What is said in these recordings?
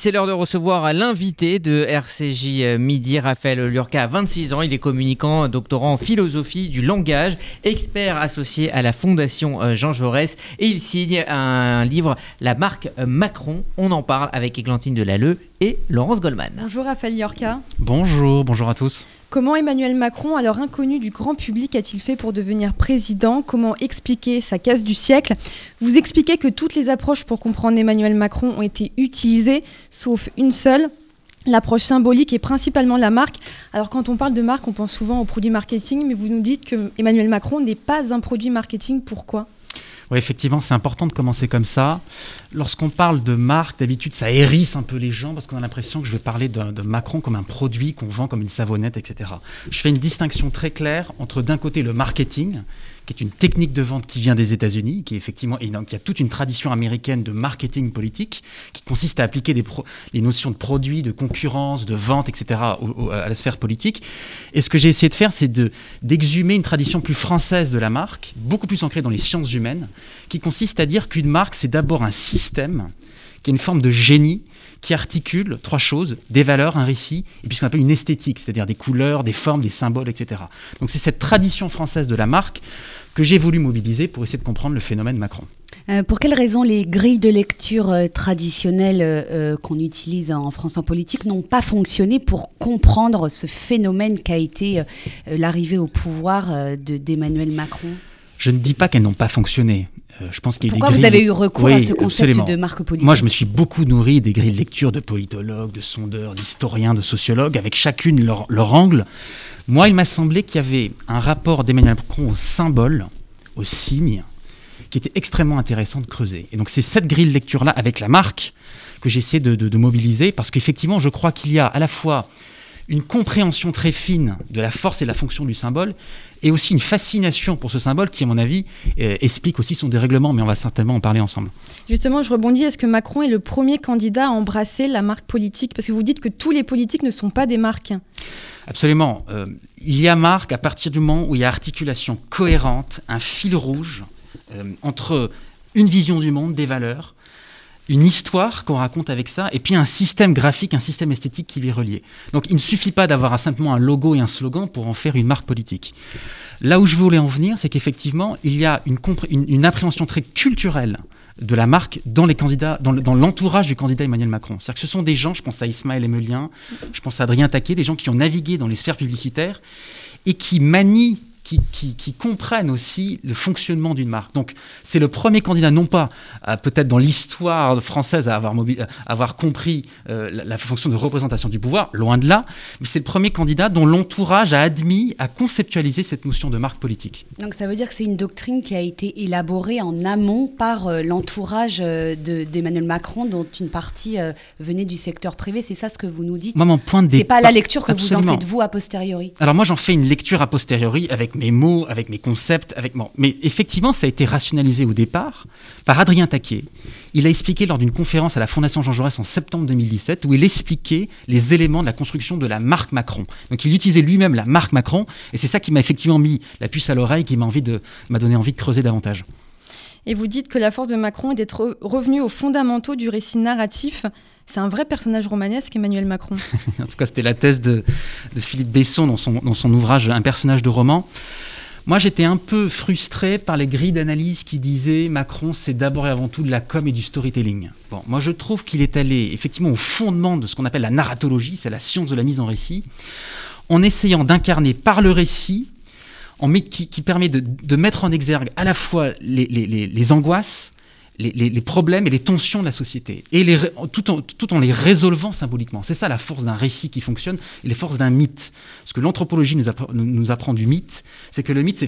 C'est l'heure de recevoir l'invité de RCJ euh, Midi, Raphaël Lurka, 26 ans. Il est communicant, doctorant en philosophie du langage, expert associé à la Fondation euh, Jean Jaurès et il signe un livre, La marque Macron. On en parle avec Églantine Delalleux et Laurence Goldman. Bonjour Raphaël Lurka. Bonjour, bonjour à tous. Comment Emmanuel Macron, alors inconnu du grand public, a-t-il fait pour devenir président? Comment expliquer sa casse du siècle? Vous expliquez que toutes les approches pour comprendre Emmanuel Macron ont été utilisées, sauf une seule, l'approche symbolique et principalement la marque. Alors quand on parle de marque, on pense souvent aux produits marketing, mais vous nous dites que Emmanuel Macron n'est pas un produit marketing. Pourquoi? Oui, effectivement, c'est important de commencer comme ça. Lorsqu'on parle de marque, d'habitude, ça hérisse un peu les gens parce qu'on a l'impression que je vais parler de, de Macron comme un produit qu'on vend comme une savonnette, etc. Je fais une distinction très claire entre d'un côté le marketing, qui est une technique de vente qui vient des États-Unis, qui est effectivement donc, qui a toute une tradition américaine de marketing politique, qui consiste à appliquer des les notions de produits, de concurrence, de vente, etc. à la sphère politique. Et ce que j'ai essayé de faire, c'est de d'exhumer une tradition plus française de la marque, beaucoup plus ancrée dans les sciences humaines, qui consiste à dire qu'une marque, c'est d'abord un système qui est une forme de génie qui articule trois choses, des valeurs, un récit, et puis ce qu'on appelle une esthétique, c'est-à-dire des couleurs, des formes, des symboles, etc. Donc c'est cette tradition française de la marque que j'ai voulu mobiliser pour essayer de comprendre le phénomène Macron. Euh, pour quelles raisons les grilles de lecture euh, traditionnelles euh, qu'on utilise en France en politique n'ont pas fonctionné pour comprendre ce phénomène qu'a été l'arrivée au pouvoir d'Emmanuel Macron? Je ne dis pas qu'elles n'ont pas fonctionné. Je pense Pourquoi vous avez eu recours à ce concept de marque politique Moi, je me suis beaucoup nourri des grilles de lecture de politologues, de sondeurs, d'historiens, de sociologues, avec chacune leur, leur angle. Moi, il m'a semblé qu'il y avait un rapport d'Emmanuel Macron au symbole, au signe, qui était extrêmement intéressant de creuser. Et donc c'est cette grille de lecture-là, avec la marque, que j'essaie de, de, mobiliser, parce qu'effectivement, je crois qu'il y a à la fois une compréhension très fine de la force et de la fonction du symbole, et aussi une fascination pour ce symbole qui, à mon avis, euh, explique aussi son dérèglement, mais on va certainement en parler ensemble. Justement, je rebondis, est-ce que Macron est le premier candidat à embrasser la marque politique? Parce que vous dites que tous les politiques ne sont pas des marques. Absolument. Euh, il y a marque à partir du moment où il y a articulation cohérente, un fil rouge euh, entre une vision du monde, des valeurs, une histoire qu'on raconte avec ça, et puis un système graphique, un système esthétique qui lui est relié. Donc il ne suffit pas d'avoir simplement un logo et un slogan pour en faire une marque politique. Là où je voulais en venir, c'est qu'effectivement, il y a une, une appréhension très culturelle de la marque dans les candidats, dans l'entourage du candidat Emmanuel Macron. C'est-à-dire que ce sont des gens, je pense à Ismaël Emelien, je pense à Adrien Taquet, des gens qui ont navigué dans les sphères publicitaires et qui manient qui, comprennent aussi le fonctionnement d'une marque. Donc c'est le premier candidat, non pas peut-être dans l'histoire française à avoir, avoir compris euh, la, fonction de représentation du pouvoir, loin de là, mais c'est le premier candidat dont l'entourage a admis, a conceptualisé cette notion de marque politique. Donc ça veut dire que c'est une doctrine qui a été élaborée en amont par euh, l'entourage euh, d'Emmanuel Macron, dont une partie venait du secteur privé. C'est ça ce que vous nous dites? Moi, mon point de C'est pas la lecture que vous en faites vous a posteriori? Alors moi, j'en fais une lecture a posteriori avec mes mots, avec mes concepts, avec mon... Mais effectivement, ça a été rationalisé au départ par Adrien Taquet. Il a expliqué lors d'une conférence à la Fondation Jean Jaurès en septembre 2017 où il expliquait les éléments de la construction de la marque Macron. Donc il utilisait lui-même la marque Macron et c'est ça qui m'a effectivement mis la puce à l'oreille, qui m'a m'a donné envie de creuser davantage. Et vous dites que la force de Macron est d'être revenu aux fondamentaux du récit narratif c'est un vrai personnage romanesque, Emmanuel Macron. en tout cas, c'était la thèse de, Philippe Besson dans son, ouvrage Un personnage de roman. Moi, j'étais un peu frustré par les grilles d'analyse qui disaient Macron, c'est d'abord et avant tout de la com et du storytelling. Bon, moi, je trouve qu'il est allé effectivement au fondement de ce qu'on appelle la narratologie, c'est la science de la mise en récit, en essayant d'incarner par le récit, qui, permet de, mettre en exergue à la fois les angoisses, les, problèmes et les tensions de la société, et les, tout, en, tout en les résolvant symboliquement. C'est ça la force d'un récit qui fonctionne et les forces d'un mythe. Ce que l'anthropologie nous, nous, apprend du mythe, c'est que le mythe,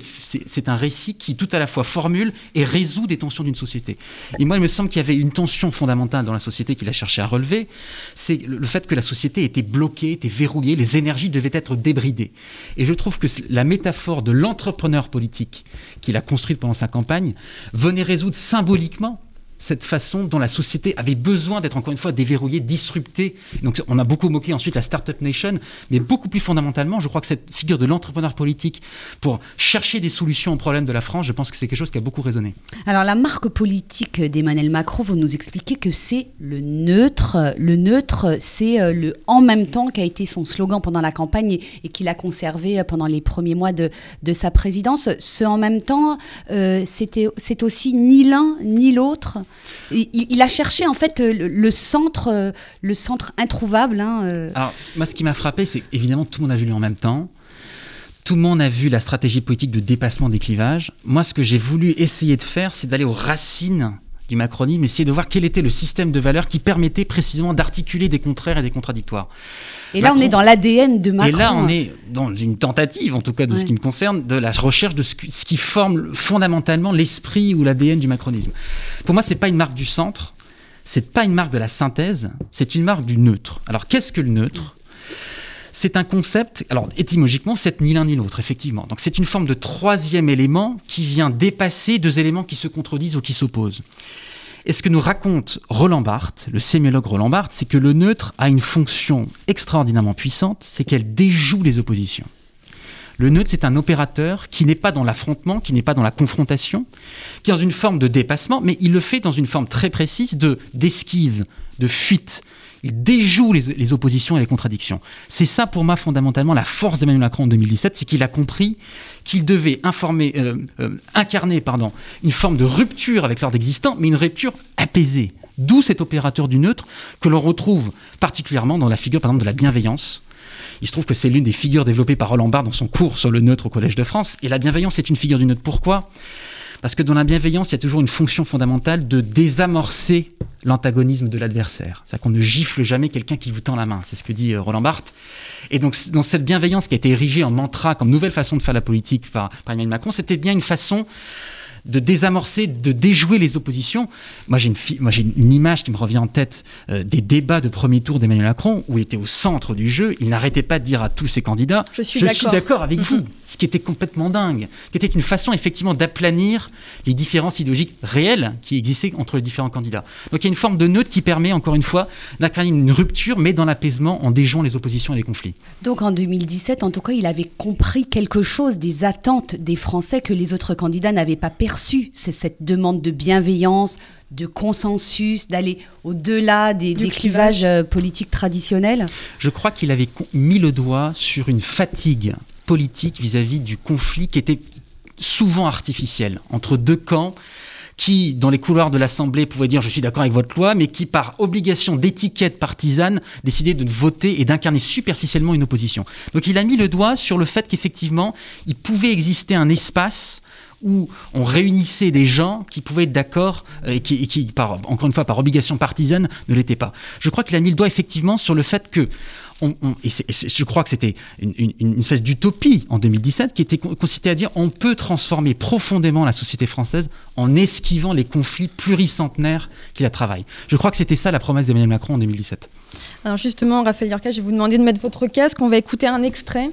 c'est un récit qui tout à la fois formule et résout des tensions d'une société. Et moi, il me semble qu'il y avait une tension fondamentale dans la société qu'il a cherché à relever, c'est le fait que la société était bloquée, était verrouillée, les énergies devaient être débridées. Et je trouve que la métaphore de l'entrepreneur politique qu'il a construite pendant sa campagne venait résoudre symboliquement cette façon dont la société avait besoin d'être encore une fois déverrouillée, disruptée. Donc on a beaucoup moqué ensuite la Startup Nation, mais beaucoup plus fondamentalement, je crois que cette figure de l'entrepreneur politique pour chercher des solutions aux problèmes de la France, je pense que c'est quelque chose qui a beaucoup résonné. Alors la marque politique d'Emmanuel Macron, vous nous expliquez que c'est le neutre. Le neutre, c'est euh, le en même temps qui a été son slogan pendant la campagne et, qu'il a conservé euh, pendant les premiers mois de, de sa présidence. Ce en même temps, euh, c'est aussi ni l'un ni l'autre? Il, a cherché en fait le, centre, euh, le centre introuvable. Hein, euh. Alors moi, ce qui m'a frappé, c'est évidemment tout le monde a vu lui en même temps. Tout le monde a vu la stratégie politique de dépassement des clivages. Moi, ce que j'ai voulu essayer de faire, c'est d'aller aux racines du macronisme, essayer de voir quel était le système de valeurs qui permettait précisément d'articuler des contraires et des contradictoires. Et là, on est dans l'ADN de Macron. Et là, on est dans une tentative, en tout cas de ce qui me concerne, de la recherche de ce, qui forme fondamentalement l'esprit ou l'ADN du macronisme. Pour moi, c'est pas une marque du centre, c'est pas une marque de la synthèse, c'est une marque du neutre. Alors, qu'est-ce que le neutre? C'est un concept, alors étymologiquement, c'est ni l'un ni l'autre, effectivement. Donc c'est une forme de troisième élément qui vient dépasser deux éléments qui se contredisent ou qui s'opposent. Et ce que nous raconte Roland Barthes, le sémiologue Roland Barthes, c'est que le neutre a une fonction extraordinairement puissante, c'est qu'elle déjoue les oppositions. Le neutre, c'est un opérateur qui n'est pas dans l'affrontement, qui n'est pas dans la confrontation, qui est dans une forme de dépassement, mais il le fait dans une forme très précise de d'esquive, de fuite, il déjoue les, oppositions et les contradictions. C'est ça pour moi fondamentalement la force d'Emmanuel Macron en 2017, c'est qu'il a compris qu'il devait informer, euh, euh, incarner une forme de rupture avec l'ordre existant, mais une rupture apaisée. D'où cet opérateur du neutre que l'on retrouve particulièrement dans la figure par exemple de la bienveillance. Il se trouve que c'est l'une des figures développées par Roland Barthes dans son cours sur le neutre au Collège de France. Et la bienveillance est une figure du neutre. Pourquoi? Parce que dans la bienveillance, il y a toujours une fonction fondamentale de désamorcer l'antagonisme de l'adversaire. C'est-à-dire qu'on ne gifle jamais quelqu'un qui vous tend la main. C'est ce que dit euh, Roland Barthes. Et donc, dans cette bienveillance qui a été érigée en mantra comme nouvelle façon de faire la politique par, par Emmanuel Macron, c'était bien une façon de désamorcer, de déjouer les oppositions. Moi, j'ai une, une, image qui me revient en tête euh, des débats de premier tour d'Emmanuel Macron, où il était au centre du jeu. Il n'arrêtait pas de dire à tous ses candidats Je suis d'accord avec vous. Qui était complètement dingue. Qui était une façon, effectivement, d'aplanir les différences idéologiques réelles qui existaient entre les différents candidats. Donc, il y a une forme de neutre qui permet, encore une fois, d'incarner une rupture, mais dans l'apaisement, en déjouant les oppositions et les conflits. Donc, en 2017, en tout cas, il avait compris quelque chose des attentes des Français que les autres candidats n'avaient pas perçu c'est cette demande de bienveillance, de consensus, d'aller au-delà des, clivages euh, politiques traditionnels Je crois qu'il avait mis le doigt sur une fatigue politique vis-à-vis du conflit qui était souvent artificiel entre deux camps qui, dans les couloirs de l'Assemblée, pouvaient dire je suis d'accord avec votre loi, mais qui, par obligation d'étiquette partisane, décidaient de voter et d'incarner superficiellement une opposition. Donc il a mis le doigt sur le fait qu'effectivement, il pouvait exister un espace où on réunissait des gens qui pouvaient être d'accord euh, et qui, par, encore une fois, par obligation partisane, ne l'étaient pas. Je crois qu'il a mis le doigt effectivement sur le fait que et, je crois que c'était une, espèce d'utopie en 2017 qui était consistait à dire on peut transformer profondément la société française en esquivant les conflits pluricentenaires qui la travaillent. Je crois que c'était ça la promesse d'Emmanuel Macron en 2017. Alors justement, Raphaël Yurka, je vais vous demander de mettre votre casque. On va écouter un extrait.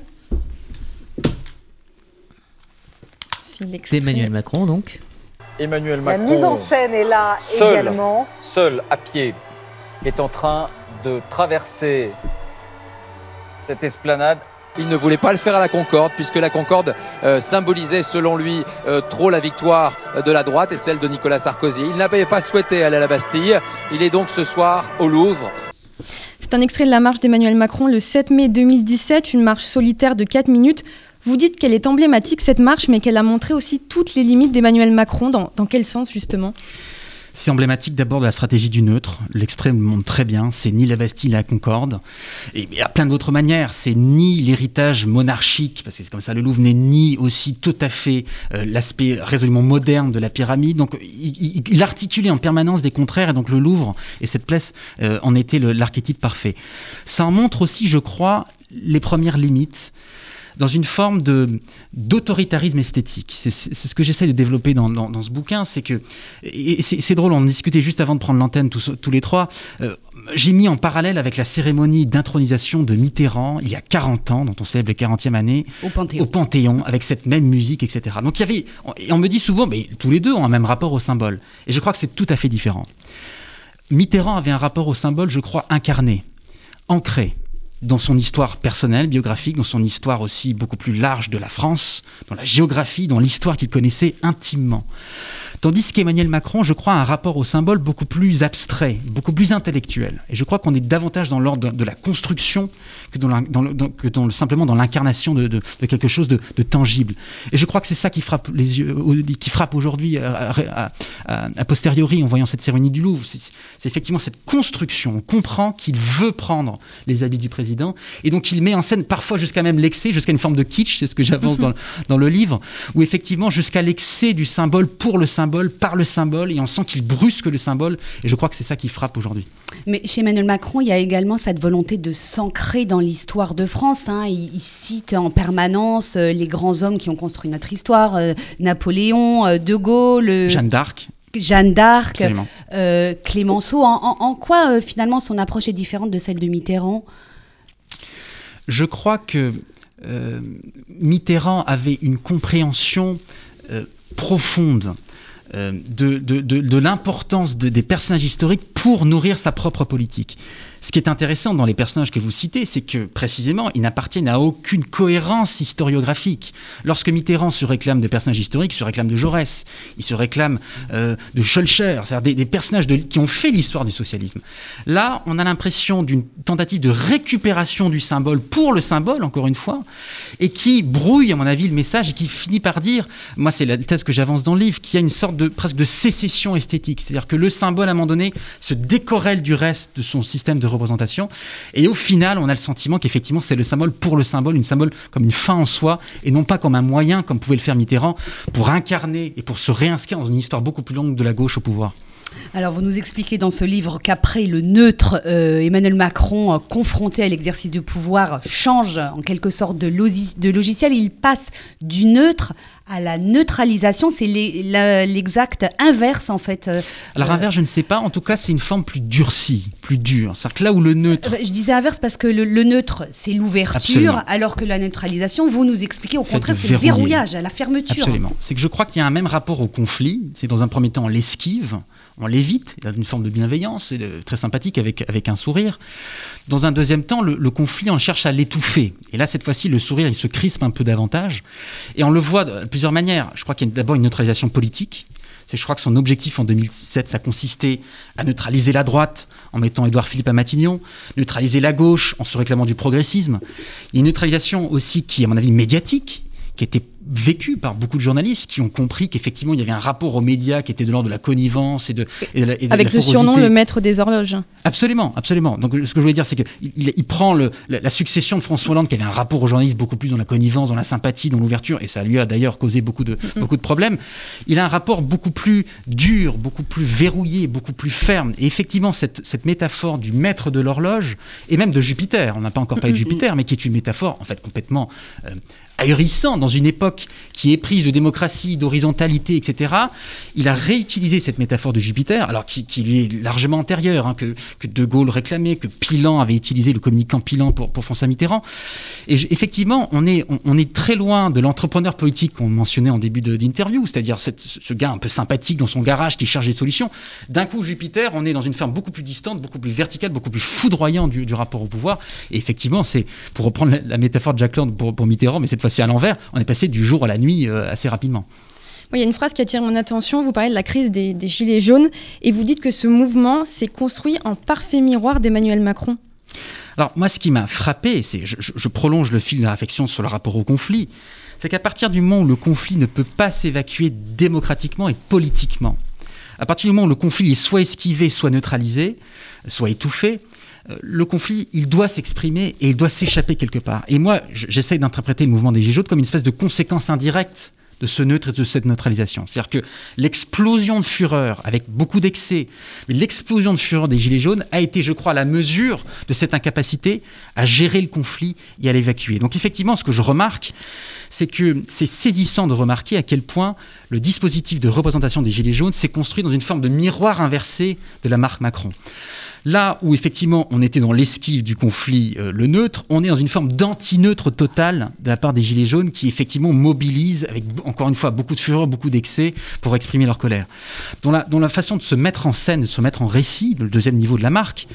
Emmanuel Macron, donc. Emmanuel Macron. La mise en scène est là également. Seul, à pied, est en train de traverser cette esplanade. Il ne voulait pas le faire à la Concorde, puisque la Concorde euh, symbolisait, selon lui, euh, trop la victoire de la droite et celle de Nicolas Sarkozy. Il n'avait pas souhaité aller à la Bastille. Il est donc ce soir au Louvre. C'est un extrait de la marche d'Emmanuel Macron le 7 mai 2017, une marche solitaire de 4 minutes. Vous dites qu'elle est emblématique, cette marche, mais qu'elle a montré aussi toutes les limites d'Emmanuel Macron. Dans, quel sens, justement? C'est emblématique d'abord de la stratégie du neutre. L'extrême montre très bien. C'est ni la Bastille, ni la Concorde. Et à plein d'autres manières. C'est ni l'héritage monarchique, parce que c'est comme ça, le Louvre n'est ni aussi tout à fait euh, l'aspect résolument moderne de la pyramide. Donc il, articulait en permanence des contraires. Et donc le Louvre et cette place euh, en était l'archétype parfait. Ça en montre aussi, je crois, les premières limites dans une forme de d'autoritarisme esthétique. C'est ce que j'essaie de développer dans, dans, ce bouquin, c'est que c'est drôle, on en discutait juste avant de prendre l'antenne tous, tous, les trois. Euh, j'ai mis en parallèle avec la cérémonie d'intronisation de Mitterrand il y a 40 ans, dont on célèbre les 40e année, au Panthéon. au Panthéon, avec cette même musique, etc. Donc il y avait, et on me dit souvent, mais tous les deux ont un même rapport au symbole. Et je crois que c'est tout à fait différent. Mitterrand avait un rapport au symbole, je crois, incarné, ancré dans son histoire personnelle, biographique, dans son histoire aussi beaucoup plus large de la France, dans la géographie, dans l'histoire qu'il connaissait intimement. Tandis qu'Emmanuel Macron, je crois, a un rapport au symbole beaucoup plus abstrait, beaucoup plus intellectuel. Et je crois qu'on est davantage dans l'ordre de, la construction que, dans, simplement dans l'incarnation de, quelque chose de, tangible. Et je crois que c'est ça qui frappe les yeux, qui frappe aujourd'hui à, posteriori en voyant cette cérémonie du Louvre. C'est effectivement cette construction. On comprend qu'il veut prendre les habits du président et donc il met en scène parfois jusqu'à même l'excès, jusqu'à une forme de kitsch, c'est ce que j'avance dans, dans le livre, où effectivement jusqu'à l'excès du symbole pour le symbole par le symbole, et on sent qu'il brusque le symbole, et je crois que c'est ça qui frappe aujourd'hui. Mais chez Emmanuel Macron, il y a également cette volonté de s'ancrer dans l'histoire de France. Hein. Il, cite en permanence euh, les grands hommes qui ont construit notre histoire, euh, Napoléon, euh, De Gaulle. Jeanne d'Arc. Jeanne d'Arc, Clémenceau. En, quoi finalement son approche est différente de celle de Mitterrand? Je crois que Mitterrand avait une compréhension profonde euh, de, de, de, l'importance des personnages historiques pour nourrir sa propre politique. Ce qui est intéressant dans les personnages que vous citez, c'est que précisément, ils n'appartiennent à aucune cohérence historiographique. Lorsque Mitterrand se réclame de personnages historiques, se réclame de Jaurès, il se réclame euh, de Schulcher, c'est-à-dire des, personnages qui ont fait l'histoire du socialisme. Là, on a l'impression d'une tentative de récupération du symbole pour le symbole, encore une fois, et qui brouille, à mon avis, le message et qui finit par dire, moi c'est la thèse que j'avance dans le livre, qu'il y a une sorte de presque de sécession esthétique, c'est-à-dire que le symbole, à un moment donné, se décorrèle du reste de son système de représentation. Et au final, on a le sentiment qu'effectivement, c'est le symbole pour le symbole, une symbole comme une fin en soi, et non pas comme un moyen, comme pouvait le faire Mitterrand, pour incarner et pour se réinscrire dans une histoire beaucoup plus longue de la gauche au pouvoir. Alors, vous nous expliquez dans ce livre qu'après le neutre, euh, Emmanuel Macron, euh, confronté à l'exercice du pouvoir, change en quelque sorte de, de logiciel. Il passe du neutre à la neutralisation, c'est l'exact inverse en fait. Euh, Alors inverse, je ne sais pas. En tout cas, c'est une forme plus durcie, plus dure. C'est-à-dire que là où le neutre. je disais inverse parce que le, neutre, c'est l'ouverture, alors que la neutralisation, vous nous expliquez au contraire, c'est le verrouillage, la fermeture. Absolument. C'est que je crois qu'il y a un même rapport au conflit. C'est dans un premier temps l'esquive on l'évite, il a une forme de bienveillance, très sympathique avec, avec un sourire. Dans un deuxième temps, le, conflit, on cherche à l'étouffer. Et là, cette fois-ci, le sourire, il se crispe un peu davantage. Et on le voit de plusieurs manières. Je crois qu'il y a d'abord une neutralisation politique. Je crois que son objectif en 2017, ça consistait à neutraliser la droite en mettant Édouard Philippe à Matignon, neutraliser la gauche en se réclamant du progressisme. Il y a une neutralisation aussi qui, à mon avis, médiatique, qui était vécu par beaucoup de journalistes qui ont compris qu'effectivement il y avait un rapport aux médias qui était de l'ordre de la connivence et de, avec le surnom le maître des horloges. Absolument, absolument. Donc ce que je voulais dire c'est qu'il il prend le, la, succession de François Hollande qui avait un rapport aux journalistes beaucoup plus dans la connivence, dans la sympathie, dans l'ouverture et ça lui a d'ailleurs causé beaucoup de mm-hmm. beaucoup de problèmes. Il a un rapport beaucoup plus dur, beaucoup plus verrouillé, beaucoup plus ferme. Et effectivement cette, cette métaphore du maître de l'horloge et même de Jupiter, on n'a pas encore parlé de mm-hmm. Jupiter, mais qui est une métaphore en fait complètement euh, ahurissant dans une époque qui est prise de démocratie, d'horizontalité, etc. Il a réutilisé cette métaphore de Jupiter, alors qui, lui est largement antérieure, hein, que, De Gaulle réclamait, que Pilan avait utilisé, le communicant Pilan pour, pour François Mitterrand. Et effectivement, on est, on, est très loin de l'entrepreneur politique qu'on mentionnait en début d'interview, c'est-à-dire ce gars un peu sympathique dans son garage qui cherche des solutions. D'un coup, Jupiter, on est dans une forme beaucoup plus distante, beaucoup plus verticale, beaucoup plus foudroyante du, rapport au pouvoir. Et effectivement, c'est, pour reprendre la, métaphore de Jack Land pour, pour Mitterrand, mais cette fois c'est à l'envers, on est passé du jour à la nuit euh, assez rapidement. Il y a une phrase qui attire mon attention. Vous parlez de la crise des, Gilets jaunes et vous dites que ce mouvement s'est construit en parfait miroir d'Emmanuel Macron. Alors, moi, ce qui m'a frappé, c'est, je, je, prolonge le fil de la réflexion sur le rapport au conflit, c'est qu'à partir du moment où le conflit ne peut pas s'évacuer démocratiquement et politiquement, à partir du moment où le conflit est soit esquivé, soit neutralisé, soit étouffé, le conflit, il doit s'exprimer et il doit s'échapper quelque part. Et moi, j'essaie d'interpréter le mouvement des Gilets jaunes comme une espèce de conséquence indirecte de ce neutre et de cette neutralisation. C'est-à-dire que l'explosion de fureur, avec beaucoup d'excès, mais l'explosion de fureur des Gilets jaunes a été, je crois, la mesure de cette incapacité à gérer le conflit et à l'évacuer. Donc effectivement, ce que je remarque, c'est que c'est saisissant de remarquer à quel point le dispositif de représentation des Gilets jaunes s'est construit dans une forme de miroir inversé de la marque Macron. Là où effectivement on était dans l'esquive du conflit, euh, le neutre, on est dans une forme d'anti-neutre total de la part des Gilets jaunes qui effectivement mobilisent avec encore une fois beaucoup de fureur, beaucoup d'excès pour exprimer leur colère. La, dont la façon de se mettre en scène, de se mettre en récit, le deuxième niveau de la marque,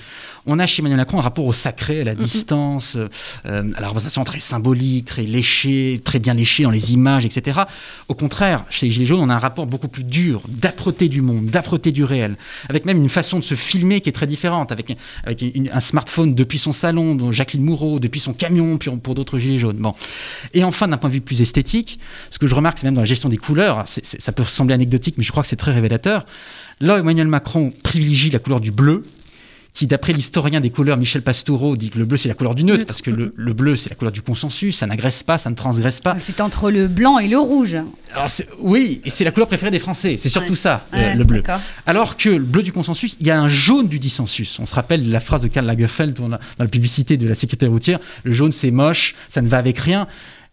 on a chez Emmanuel Macron un rapport au sacré, à la distance, euh, à la représentation très symbolique, très léchée, très bien léchée dans les images, etc. Au contraire, chez les Gilets jaunes, on a un rapport beaucoup plus dur, d'âpreté du monde, d'âpreté du réel, avec même une façon de se filmer qui est très différente, avec, avec une- un smartphone depuis son salon, dont Jacqueline Moureau, depuis son camion, puis pour d'autres Gilets jaunes. Bon. Et enfin, d'un point de vue plus esthétique, ce que je remarque, c'est même dans la gestion des couleurs, c'est- ça peut sembler anecdotique, mais je crois que c'est très révélateur. Là, Emmanuel Macron privilégie la couleur du bleu, qui, d'après l'historien des couleurs Michel Pastoureau, dit que le bleu c'est la couleur du neutre, Neutre. parce que le, le bleu c'est la couleur du consensus, ça n'agresse pas, ça ne transgresse pas. C'est entre le blanc et le rouge. Alors, oui, et c'est la couleur préférée des Français, c'est surtout Ouais. ça, euh, Ouais, le bleu. Alors que le bleu du consensus, il y a un jaune du dissensus. On se rappelle la phrase de Karl Lagerfeld dans la, dans la publicité de la sécurité routière le jaune c'est moche, ça ne va avec rien.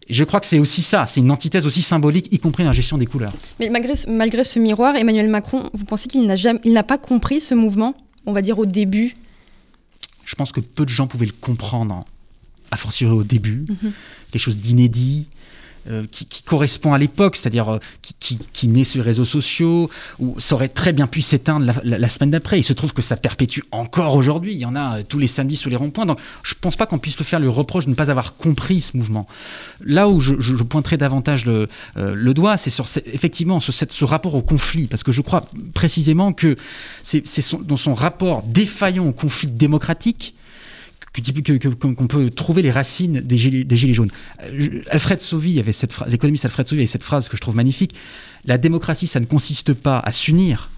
Je crois que c'est aussi ça, c'est une antithèse aussi symbolique, y compris dans la gestion des couleurs. Mais malgré, ce- malgré ce miroir, Emmanuel Macron, vous pensez qu'il n'a jamais, il n'a pas compris ce mouvement, on va dire au début Je pense que peu de gens pouvaient le comprendre, a fortiori au début. Mhm. Quelque chose d'inédit, euh, qui, correspond à l'époque, c'est-à-dire euh, qui, naît sur les réseaux sociaux, où ça aurait très bien pu s'éteindre la, semaine d'après. Il se trouve que ça perpétue encore aujourd'hui. Il y en a euh, tous les samedis sur les ronds-points. Donc je ne pense pas qu'on puisse le faire le reproche de ne pas avoir compris ce mouvement. Là où je, je- pointerai davantage le, le doigt, c'est sur effectivement ce rapport au conflit, parce que je crois précisément que c'est dans son rapport défaillant au conflit démocratique que- que- que- qu'on peut trouver les racines des gilets, jaunes. Euh, Alfred Sauvy avait cette l'économiste Alfred Sauvy avait cette phrase que je trouve magnifique. La démocratie, ça ne consiste pas à s'unir.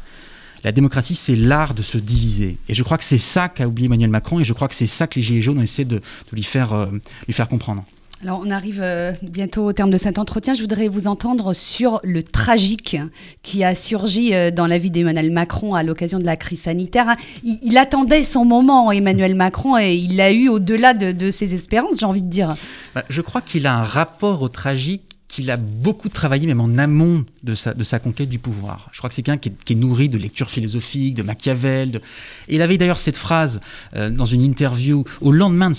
La démocratie, c'est l'art de se diviser. Et je crois que c'est ça qu'a oublié Emmanuel Macron, et je crois que c'est ça que les Gilets jaunes ont essayé de, de lui, faire, euh, lui faire comprendre. Alors, on arrive euh, bientôt au terme de cet entretien. Je voudrais vous entendre sur le tragique qui a surgi euh, dans la vie d'Emmanuel Macron à l'occasion de la crise sanitaire. Il, il attendait son moment, Emmanuel Macron, et il l'a eu au-delà de, de ses espérances, j'ai envie de dire. Bah, je crois qu'il a un rapport au tragique qu'il a beaucoup travaillé, même en amont de sa, conquête du pouvoir. Je crois que c'est quelqu'un qui, est- nourri de lectures philosophiques, de Machiavel. Et il avait d'ailleurs cette phrase euh, dans une interview au lendemain de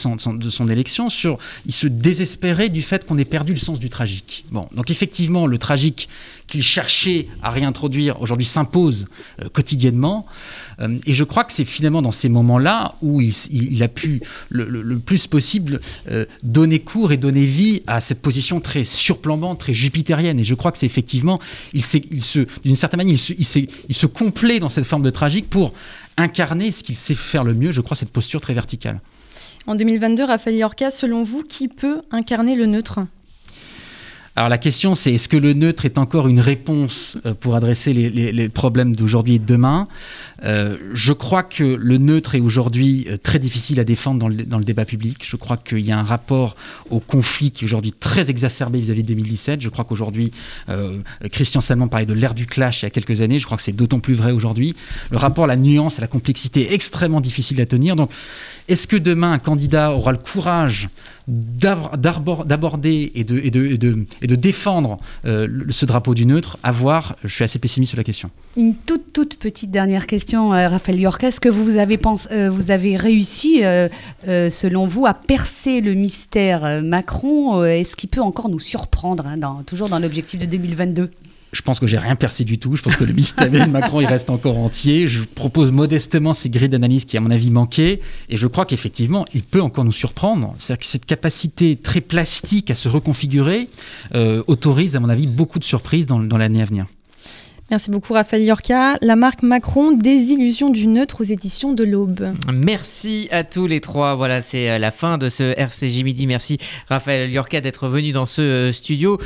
son, élection sur il se désespérait du fait qu'on ait perdu le sens du tragique. Bon, donc effectivement, le tragique qu'il cherchait à réintroduire aujourd'hui s'impose euh, quotidiennement. Euh, et je crois que c'est finalement dans ces moments-là où il, a pu le, le- plus possible donner cours et donner vie à cette position très surplombante, très jupitérienne. Et je crois que c'est effectivement, il, se, d'une certaine manière, il se, il, se complaît dans cette forme de tragique pour incarner ce qu'il sait faire le mieux, je crois, cette posture très verticale. En 2022, Raphaël Yorka, selon vous, qui peut incarner le neutre? Alors la question, c'est est-ce que le neutre est encore une réponse euh, pour adresser les, problèmes d'aujourd'hui et de demain? Euh, Je crois que le neutre est aujourd'hui euh, très difficile à défendre dans le, débat public. Je crois qu'il y a un rapport au conflit qui est aujourd'hui très exacerbé vis-à-vis de 2017. Je crois qu'aujourd'hui, Christian Salmon parlait de l'ère du clash il y a quelques années. Je crois que c'est d'autant plus vrai aujourd'hui. Le rapport la nuance, la complexité est extrêmement difficile à tenir. Donc, est-ce que demain un candidat aura le courage d'aborder et de, défendre euh, ce drapeau du neutre? À voir, je suis assez pessimiste sur la question. Une toute, toute petite dernière question, euh, Raphaël York. Est-ce que vous avez, euh, réussi, selon vous, à percer le mystère Macron? Est-ce qu'il peut encore nous surprendre, hein, toujours dans l'objectif de 2022 Je pense que j'ai rien percé du tout. Je pense que le mystère de Macron, il reste encore entier. Je propose modestement ces grilles d'analyse qui, à mon avis, manquaient. Et je crois qu'effectivement, il peut encore nous surprendre. C'est-à-dire que cette capacité très plastique à se reconfigurer euh, autorise, à mon avis, beaucoup de surprises dans, dans l'année à venir. Merci beaucoup, Raphaël Yorka. La marque Macron, Désillusion du neutre aux éditions de l'Aube. Merci à tous les trois. Voilà, c'est euh, la fin de ce RCJ Midi. Merci Raphaël Liorca d'être venu dans ce euh, studio.